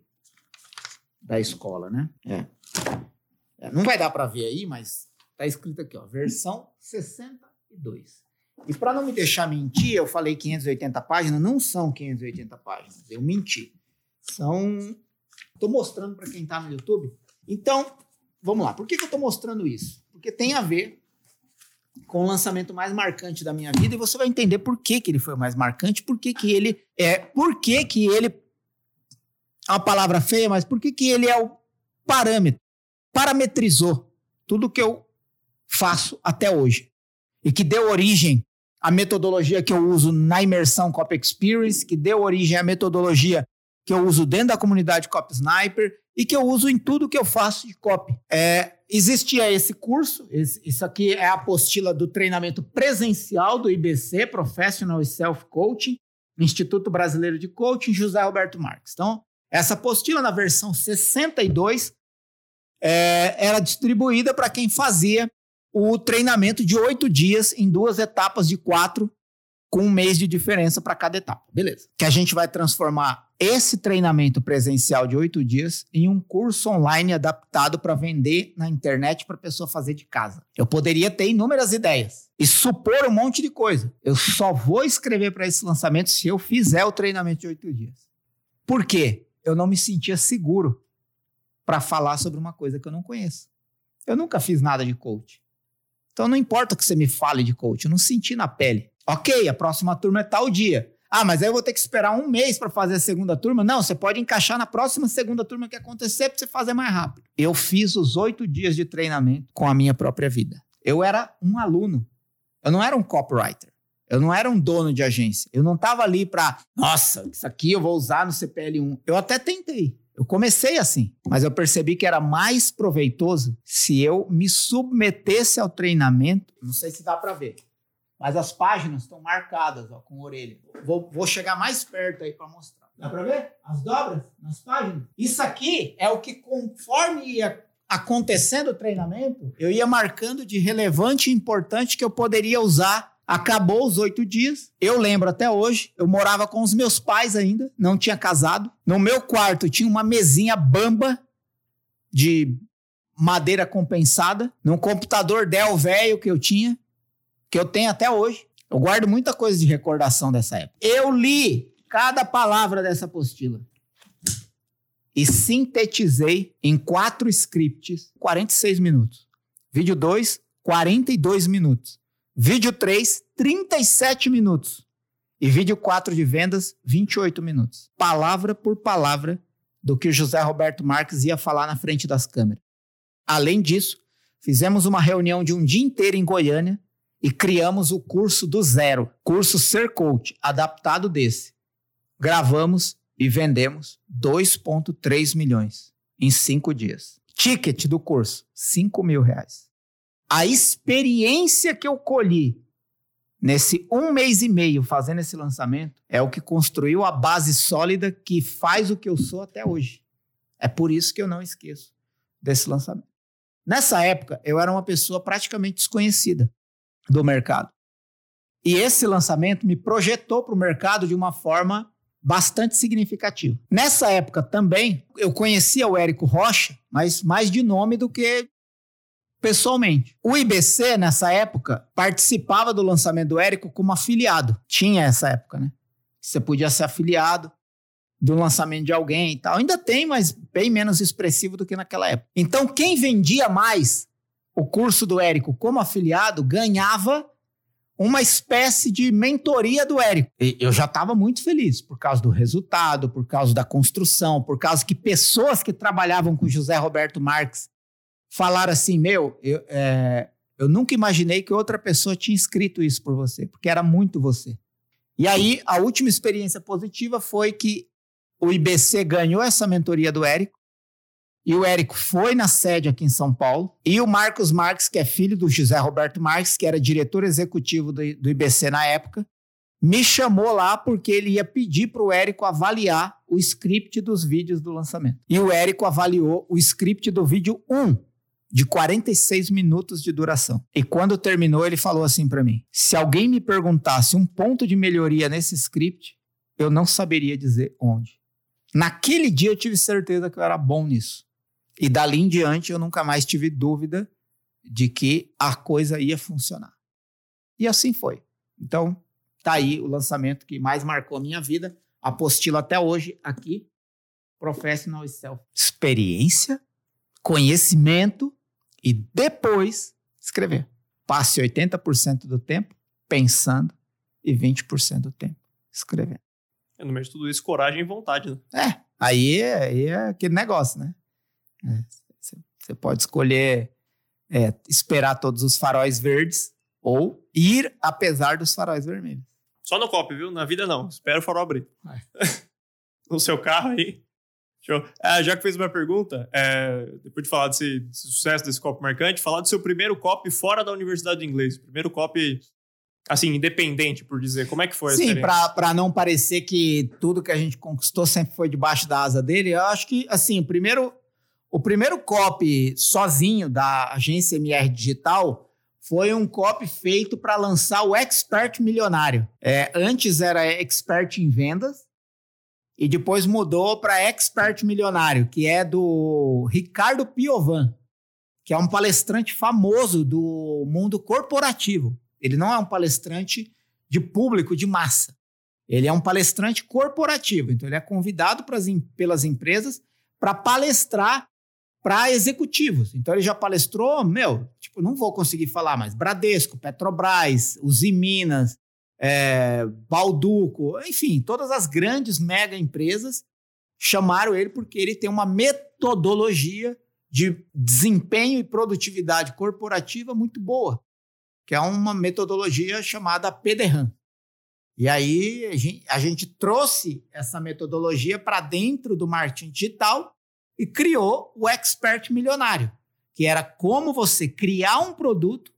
da escola, né? É. é não vai dar para ver aí, mas tá escrito aqui, ó, versão 62. E para não me deixar mentir, eu falei 580 páginas, não são 580 páginas, eu menti. São Tô mostrando para quem tá no YouTube. Então, vamos lá. Por que, que eu tô mostrando isso? Porque tem a ver com o lançamento mais marcante da minha vida e você vai entender por que, que ele foi o mais marcante, por que, que ele é, por que, que ele é uma palavra feia, mas por que, que ele é o parâmetro, parametrizou tudo que eu faço até hoje e que deu origem à metodologia que eu uso na imersão Cop Experience, que deu origem à metodologia que eu uso dentro da comunidade Cop Sniper e que eu uso em tudo que eu faço de copy. É, existia esse curso, esse, isso aqui é a apostila do treinamento presencial do IBC, Professional Self Coaching, Instituto Brasileiro de Coaching, José Roberto Marques. Então, essa apostila na versão 62 é, era distribuída para quem fazia o treinamento de oito dias em duas etapas de quatro com um mês de diferença para cada etapa. Beleza. Que a gente vai transformar esse treinamento presencial de oito dias em um curso online adaptado para vender na internet para a pessoa fazer de casa. Eu poderia ter inúmeras ideias e supor um monte de coisa. Eu só vou escrever para esse lançamento se eu fizer o treinamento de oito dias. Por quê? Eu não me sentia seguro para falar sobre uma coisa que eu não conheço. Eu nunca fiz nada de coach. Então não importa que você me fale de coach, eu não senti na pele. Ok, a próxima turma é tal dia. Ah, mas aí eu vou ter que esperar um mês para fazer a segunda turma? Não, você pode encaixar na próxima segunda turma que acontecer para você fazer mais rápido. Eu fiz os oito dias de treinamento com a minha própria vida. Eu era um aluno. Eu não era um copywriter. Eu não era um dono de agência. Eu não estava ali para, nossa, isso aqui eu vou usar no CPL1. Eu até tentei. Eu comecei assim, mas eu percebi que era mais proveitoso se eu me submetesse ao treinamento. Não sei se dá para ver mas as páginas estão marcadas ó, com orelha. Vou, vou chegar mais perto aí para mostrar. Dá para ver? As dobras nas páginas? Isso aqui é o que, conforme ia acontecendo o treinamento, eu ia marcando de relevante e importante que eu poderia usar. Acabou os oito dias. Eu lembro até hoje, eu morava com os meus pais ainda, não tinha casado. No meu quarto tinha uma mesinha bamba de madeira compensada, num computador Dell velho que eu tinha que eu tenho até hoje. Eu guardo muita coisa de recordação dessa época. Eu li cada palavra dessa apostila e sintetizei em quatro scripts 46 minutos. Vídeo 2, 42 minutos. Vídeo 3, 37 minutos. E vídeo 4 de vendas, 28 minutos. Palavra por palavra do que o José Roberto Marques ia falar na frente das câmeras. Além disso, fizemos uma reunião de um dia inteiro em Goiânia e criamos o curso do zero, curso Ser Coach, adaptado desse. Gravamos e vendemos 2,3 milhões em cinco dias. Ticket do curso, 5 mil reais. A experiência que eu colhi nesse um mês e meio fazendo esse lançamento é o que construiu a base sólida que faz o que eu sou até hoje. É por isso que eu não esqueço desse lançamento. Nessa época, eu era uma pessoa praticamente desconhecida do mercado. E esse lançamento me projetou para o mercado de uma forma bastante significativa. Nessa época também, eu conhecia o Érico Rocha, mas mais de nome do que pessoalmente. O IBC, nessa época, participava do lançamento do Érico como afiliado. Tinha essa época, né? Você podia ser afiliado do lançamento de alguém e tal. Ainda tem, mas bem menos expressivo do que naquela época. Então, quem vendia mais o curso do Érico como afiliado ganhava uma espécie de mentoria do Érico. E eu já estava muito feliz por causa do resultado, por causa da construção, por causa que pessoas que trabalhavam com José Roberto Marques falaram assim: Meu, eu, é, eu nunca imaginei que outra pessoa tinha escrito isso por você, porque era muito você. E aí, a última experiência positiva foi que o IBC ganhou essa mentoria do Érico e o Érico foi na sede aqui em São Paulo. E o Marcos Marques, que é filho do José Roberto Marques, que era diretor executivo do, do IBC na época, me chamou lá porque ele ia pedir para o Érico avaliar o script dos vídeos do lançamento. E o Érico avaliou o script do vídeo 1, de 46 minutos de duração. E quando terminou, ele falou assim para mim: se alguém me perguntasse um ponto de melhoria nesse script, eu não saberia dizer onde. Naquele dia eu tive certeza que eu era bom nisso. E dali em diante eu nunca mais tive dúvida de que a coisa ia funcionar. E assim foi. Então, tá aí o lançamento que mais marcou a minha vida. Apostila até hoje aqui. Professional Self. Experiência, conhecimento e depois escrever. Passe 80% do tempo pensando e 20% do tempo escrevendo. É, no meio de tudo isso, coragem e vontade, né? É, aí é, aí é aquele negócio, né? Você pode escolher é, esperar todos os faróis verdes ou ir apesar dos faróis vermelhos. Só no COP, viu? Na vida não. Espera o farol abrir. no seu carro aí. Show. Ah, já que fez uma pergunta, é, depois de falar desse, desse, sucesso desse COP marcante, falar do seu primeiro COP fora da Universidade de Inglês. Primeiro COP, assim, independente, por dizer. Como é que foi? Sim, para não parecer que tudo que a gente conquistou sempre foi debaixo da asa dele, eu acho que, assim, o primeiro o primeiro copy sozinho da agência MR Digital foi um copy feito para lançar o Expert Milionário. É, antes era Expert em Vendas e depois mudou para Expert Milionário, que é do Ricardo Piovan, que é um palestrante famoso do mundo corporativo. Ele não é um palestrante de público, de massa. Ele é um palestrante corporativo. Então, ele é convidado pelas empresas para palestrar para executivos. Então ele já palestrou, meu, tipo, não vou conseguir falar mais. Bradesco, Petrobras, Uzi Minas, é, Balduco, enfim, todas as grandes mega empresas chamaram ele porque ele tem uma metodologia de desempenho e produtividade corporativa muito boa, que é uma metodologia chamada PDRAM. E aí a gente, a gente trouxe essa metodologia para dentro do marketing digital e criou o Expert Milionário, que era como você criar um produto,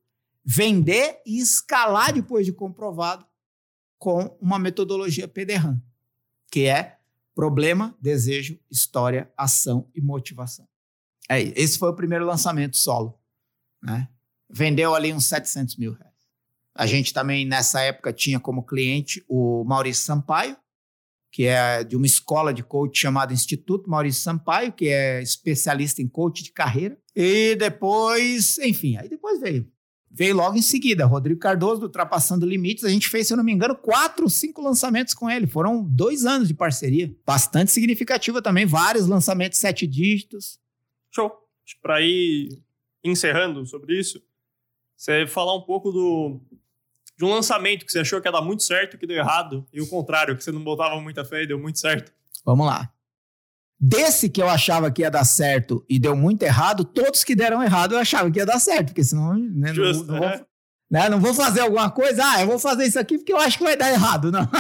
vender e escalar depois de comprovado com uma metodologia PDRAM, que é problema, desejo, história, ação e motivação. É, esse foi o primeiro lançamento solo. Né? Vendeu ali uns 700 mil reais. A gente também, nessa época, tinha como cliente o Maurício Sampaio, que é de uma escola de coach chamada Instituto Maurício Sampaio, que é especialista em coach de carreira. E depois, enfim, aí depois veio. Veio logo em seguida, Rodrigo Cardoso, do Ultrapassando Limites. A gente fez, se eu não me engano, quatro, cinco lançamentos com ele. Foram dois anos de parceria. Bastante significativa também. Vários lançamentos sete dígitos. Show. Para ir encerrando sobre isso, você falar um pouco do, de um lançamento que você achou que ia dar muito certo que deu errado, e o contrário, que você não botava muita fé e deu muito certo? Vamos lá. Desse que eu achava que ia dar certo e deu muito errado, todos que deram errado eu achava que ia dar certo, porque senão né, Justo, não, não, é. vou, né, não vou fazer alguma coisa, ah, eu vou fazer isso aqui porque eu acho que vai dar errado, não.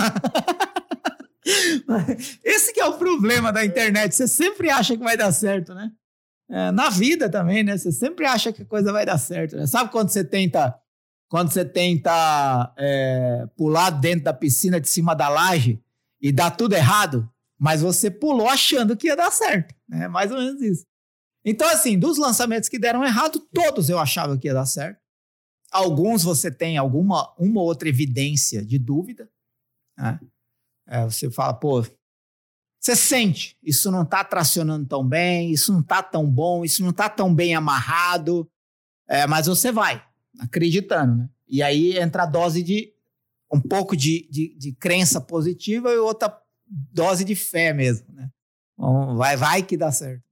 Esse que é o problema da internet, você sempre acha que vai dar certo, né? É, na vida também, né? Você sempre acha que a coisa vai dar certo. Né? Sabe quando você tenta quando você tenta é, pular dentro da piscina de cima da laje e dá tudo errado, mas você pulou achando que ia dar certo. Né? mais ou menos isso. Então, assim, dos lançamentos que deram errado, todos eu achava que ia dar certo. Alguns você tem alguma uma outra evidência de dúvida. Né? É, você fala, pô, você sente, isso não está tracionando tão bem, isso não está tão bom, isso não está tão bem amarrado, é, mas você vai acreditando, né? E aí entra a dose de um pouco de, de, de crença positiva e outra dose de fé mesmo, né? Bom, vai, vai que dá certo.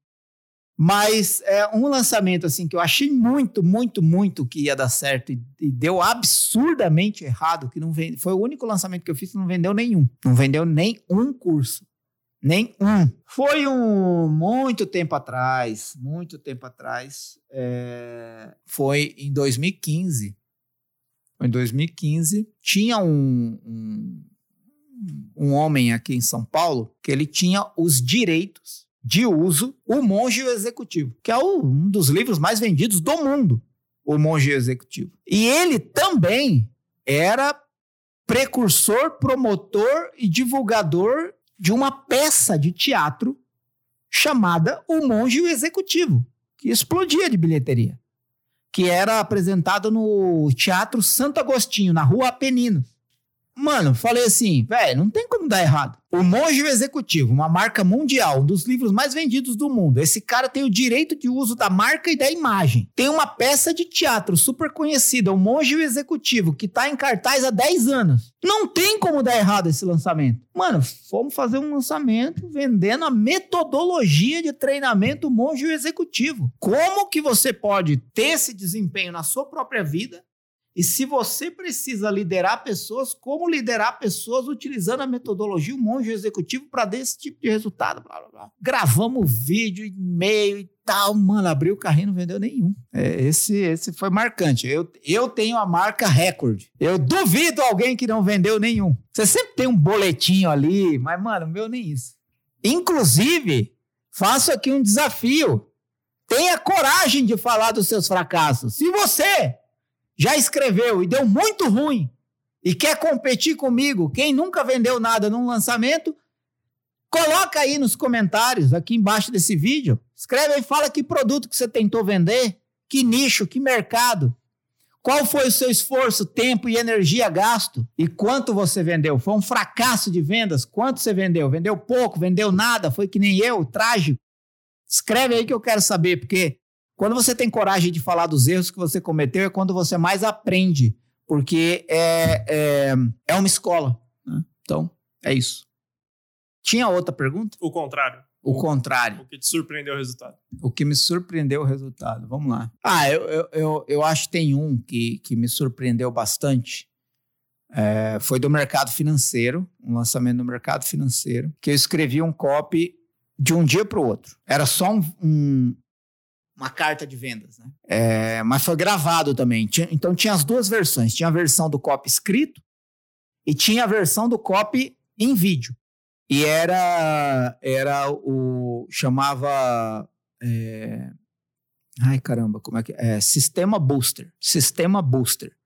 Mas é um lançamento assim que eu achei muito, muito, muito que ia dar certo e, e deu absurdamente errado, que não vende, foi o único lançamento que eu fiz que não vendeu nenhum. Não vendeu nem um curso. Nem um. Foi um muito tempo atrás, muito tempo atrás. É, foi em 2015. Foi em 2015. Tinha um, um, um homem aqui em São Paulo que ele tinha os direitos de uso O Monge e o Executivo, que é um dos livros mais vendidos do mundo, O Monge e o Executivo. E ele também era precursor, promotor e divulgador de uma peça de teatro chamada O Monge e o Executivo, que explodia de bilheteria, que era apresentada no Teatro Santo Agostinho, na Rua Apeninos. Mano, falei assim, velho, não tem como dar errado. O Monge Executivo, uma marca mundial, um dos livros mais vendidos do mundo. Esse cara tem o direito de uso da marca e da imagem. Tem uma peça de teatro super conhecida, o Monge Executivo, que tá em cartaz há 10 anos. Não tem como dar errado esse lançamento. Mano, fomos fazer um lançamento vendendo a metodologia de treinamento Monge Executivo. Como que você pode ter esse desempenho na sua própria vida e se você precisa liderar pessoas, como liderar pessoas utilizando a metodologia, o monge executivo para dar esse tipo de resultado. Blá, blá, blá. Gravamos vídeo, e-mail e tal. Mano, abriu o carrinho não vendeu nenhum. É, esse, esse foi marcante. Eu, eu tenho a marca recorde. Eu duvido alguém que não vendeu nenhum. Você sempre tem um boletinho ali, mas, mano, meu nem isso. Inclusive, faço aqui um desafio. Tenha coragem de falar dos seus fracassos. Se você já escreveu e deu muito ruim e quer competir comigo, quem nunca vendeu nada num lançamento, coloca aí nos comentários, aqui embaixo desse vídeo. Escreve aí, fala que produto que você tentou vender, que nicho, que mercado. Qual foi o seu esforço, tempo e energia gasto? E quanto você vendeu? Foi um fracasso de vendas? Quanto você vendeu? Vendeu pouco? Vendeu nada? Foi que nem eu? Trágico? Escreve aí que eu quero saber, porque quando você tem coragem de falar dos erros que você cometeu, é quando você mais aprende, porque é, é, é uma escola. Né? Então, é isso. Tinha outra pergunta? O contrário. O, o contrário. O que te surpreendeu o resultado? O que me surpreendeu o resultado. Vamos lá. Ah, eu, eu, eu, eu acho que tem um que, que me surpreendeu bastante. É, foi do mercado financeiro, um lançamento no mercado financeiro, que eu escrevi um copy de um dia para o outro. Era só um, um, uma carta de vendas, né? É, mas foi gravado também. Tinha, então tinha as duas versões. Tinha a versão do copy escrito e tinha a versão do copy em vídeo. E era, era o... chamava... É, ai, caramba, como é que... É, Sistema Booster. Sistema Booster.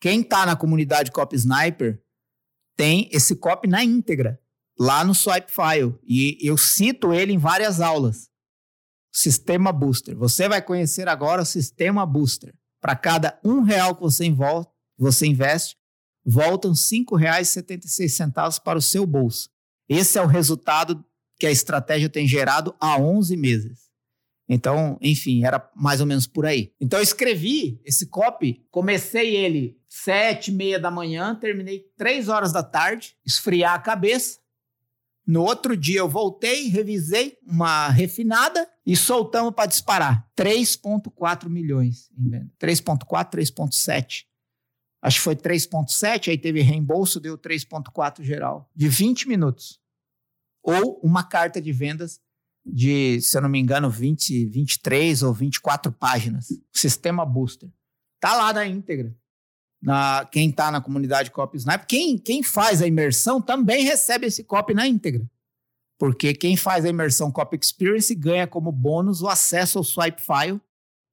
Quem tá na comunidade Copy Sniper tem esse copy na íntegra, lá no Swipe File. E eu cito ele em várias aulas. Sistema Booster. Você vai conhecer agora o Sistema Booster. Para cada um real que você, envolve, você investe, voltam R$ 5,76 para o seu bolso. Esse é o resultado que a estratégia tem gerado há 11 meses. Então, enfim, era mais ou menos por aí. Então, eu escrevi esse copy, comecei ele sete e meia da manhã, terminei três horas da tarde, esfriar a cabeça, no outro dia eu voltei, revisei uma refinada e soltamos para disparar. 3,4 milhões em venda. 3,4, 3,7. Acho que foi 3,7, aí teve reembolso, deu 3,4 geral. De 20 minutos. Ou uma carta de vendas de, se eu não me engano, 20, 23 ou 24 páginas. Sistema Booster. Tá lá na íntegra na, quem está na comunidade Copy Sniper, quem, quem faz a imersão também recebe esse copy na íntegra. Porque quem faz a imersão Copy Experience ganha como bônus o acesso ao Swipe File,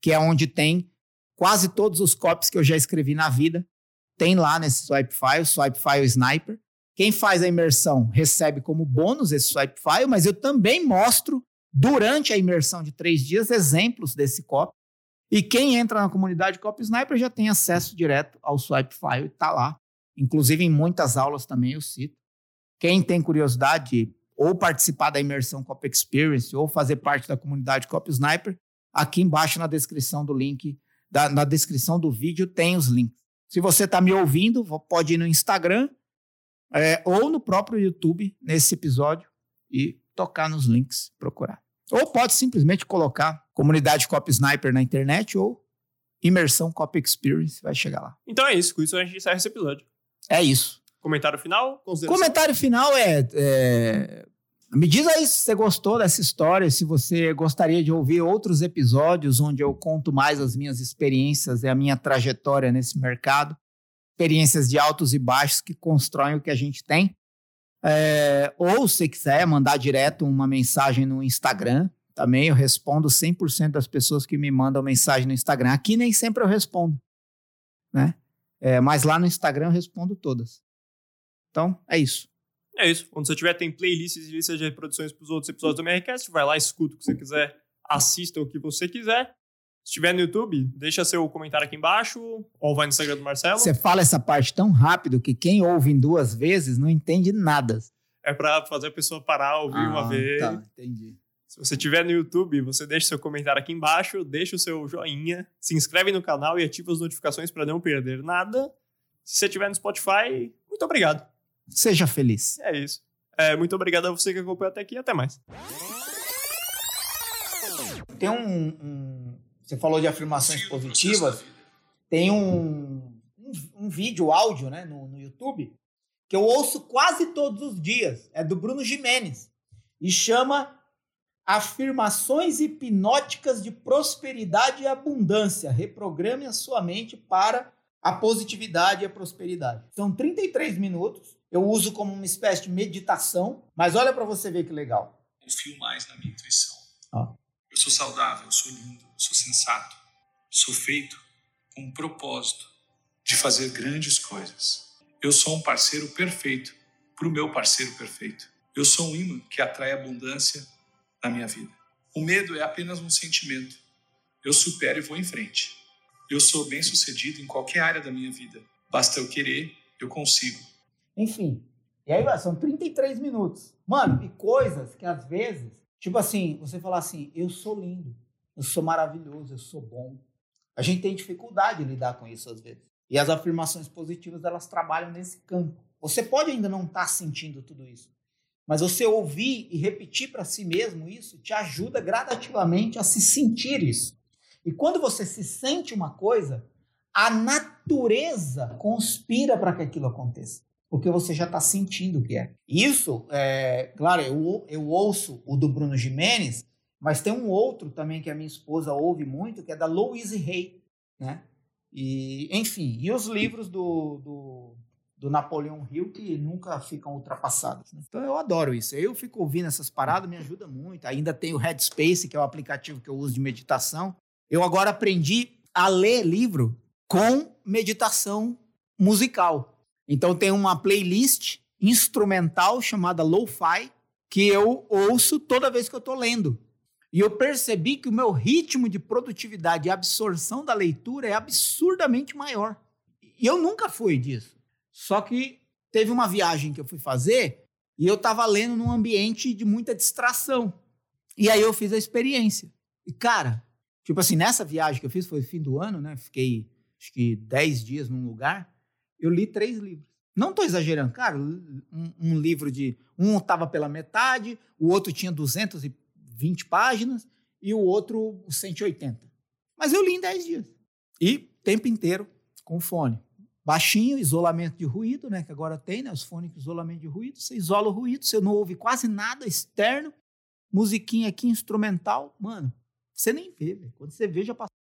que é onde tem quase todos os copies que eu já escrevi na vida. Tem lá nesse Swipe File, Swipe File Sniper. Quem faz a imersão recebe como bônus esse Swipe File, mas eu também mostro durante a imersão de três dias exemplos desse copy e quem entra na comunidade Copy Sniper já tem acesso direto ao Swipe File, está lá. Inclusive em muitas aulas também eu cito. Quem tem curiosidade ou participar da imersão Copy Experience ou fazer parte da comunidade Copy Sniper, aqui embaixo na descrição do link, da, na descrição do vídeo tem os links. Se você está me ouvindo, pode ir no Instagram é, ou no próprio YouTube, nesse episódio, e tocar nos links, procurar. Ou pode simplesmente colocar comunidade Cop Sniper na internet ou imersão Cop Experience, vai chegar lá. Então é isso, com isso a gente encerra esse episódio. É isso. Comentário final? Comentário final é, é, Me diz aí se você gostou dessa história, se você gostaria de ouvir outros episódios onde eu conto mais as minhas experiências e a minha trajetória nesse mercado. Experiências de altos e baixos que constroem o que a gente tem. É, ou se quiser mandar direto uma mensagem no Instagram, também eu respondo 100% das pessoas que me mandam mensagem no Instagram. Aqui nem sempre eu respondo, né? É, mas lá no Instagram eu respondo todas. Então, é isso. É isso. Quando você tiver, tem playlists e listas de reproduções para os outros episódios do MRCast. Vai lá, escuta o que você quiser, assista o que você quiser. Se estiver no YouTube, deixa seu comentário aqui embaixo ou vai no Instagram do Marcelo. Você fala essa parte tão rápido que quem ouve em duas vezes não entende nada. É para fazer a pessoa parar, ouvir ah, uma vez. Tá, entendi. Se você estiver no YouTube, você deixa seu comentário aqui embaixo, deixa o seu joinha, se inscreve no canal e ativa as notificações para não perder nada. Se você estiver no Spotify, muito obrigado. Seja feliz. É isso. É, muito obrigado a você que acompanhou até aqui e até mais. Tem um, um você falou de afirmações positivas. Tem um, um, um, vídeo, áudio, né, no, no YouTube, que eu ouço quase todos os dias. É do Bruno Jimenez. E chama Afirmações hipnóticas de prosperidade e abundância. Reprograme a sua mente para a positividade e a prosperidade. São 33 minutos. Eu uso como uma espécie de meditação, mas olha para você ver que legal. Confio mais na minha intuição. Ah. Eu sou saudável, eu sou lindo, eu sou sensato. Sou feito com um propósito de fazer grandes coisas. Eu sou um parceiro perfeito para o meu parceiro perfeito. Eu sou um imã que atrai abundância na minha vida. O medo é apenas um sentimento. Eu supero e vou em frente. Eu sou bem sucedido em qualquer área da minha vida. Basta eu querer, eu consigo. Enfim, e aí são 33 minutos. Mano, e coisas que às vezes Tipo assim, você falar assim, eu sou lindo, eu sou maravilhoso, eu sou bom. A gente tem dificuldade de lidar com isso às vezes. E as afirmações positivas, elas trabalham nesse campo. Você pode ainda não estar tá sentindo tudo isso, mas você ouvir e repetir para si mesmo isso te ajuda gradativamente a se sentir isso. E quando você se sente uma coisa, a natureza conspira para que aquilo aconteça porque você já está sentindo o que é. Isso, é, claro, eu, eu ouço o do Bruno Jimenez, mas tem um outro também que a minha esposa ouve muito, que é da Louise Hay, né? E, enfim, e os livros do, do, do Napoleão Hill que nunca ficam ultrapassados. Né? Então eu adoro isso. Eu fico ouvindo essas paradas, me ajuda muito. Ainda tem o Headspace, que é o aplicativo que eu uso de meditação. Eu agora aprendi a ler livro com meditação musical. Então tem uma playlist instrumental chamada Lo-Fi que eu ouço toda vez que eu estou lendo. E eu percebi que o meu ritmo de produtividade e absorção da leitura é absurdamente maior. E eu nunca fui disso. Só que teve uma viagem que eu fui fazer e eu estava lendo num ambiente de muita distração. E aí eu fiz a experiência. E, cara, tipo assim, nessa viagem que eu fiz, foi fim do ano, né? Fiquei, acho que 10 dias num lugar eu li três livros. Não estou exagerando, cara. Um, um, livro de. Um estava pela metade, o outro tinha 220 páginas e o outro 180. Mas eu li em 10 dias. E tempo inteiro com fone. Baixinho, isolamento de ruído, né? Que agora tem, né? Os fones com isolamento de ruído. Você isola o ruído, você não ouve quase nada externo. Musiquinha aqui, instrumental. Mano, você nem vê, velho. Quando você vê, já passou.